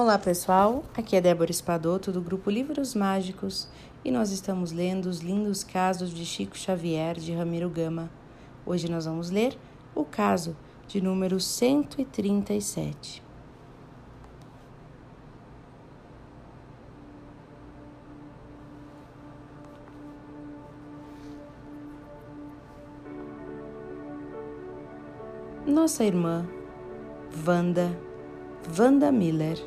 Olá pessoal, aqui é Débora Espadoto do grupo Livros Mágicos e nós estamos lendo os lindos casos de Chico Xavier de Ramiro Gama. Hoje nós vamos ler o caso de número 137. Nossa irmã, Wanda, Wanda Miller,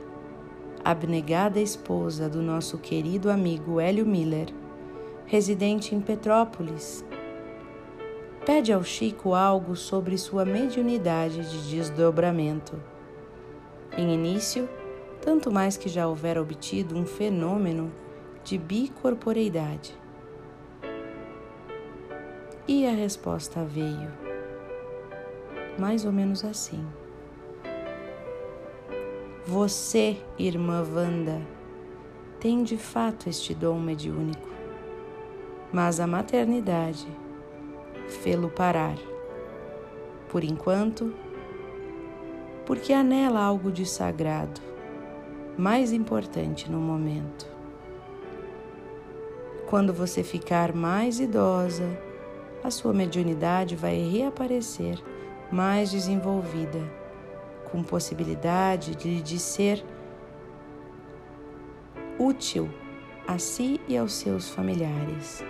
abnegada esposa do nosso querido amigo Hélio Miller, residente em Petrópolis, pede ao Chico algo sobre sua mediunidade de desdobramento. Em início, tanto mais que já houvera obtido um fenômeno de bicorporeidade. E a resposta veio mais ou menos assim. Você, irmã Wanda, tem de fato este dom mediúnico, mas a maternidade fê-lo parar. Por enquanto, porque há nela algo de sagrado, mais importante no momento. Quando você ficar mais idosa, a sua mediunidade vai reaparecer mais desenvolvida, com possibilidade de, de ser útil a si e aos seus familiares.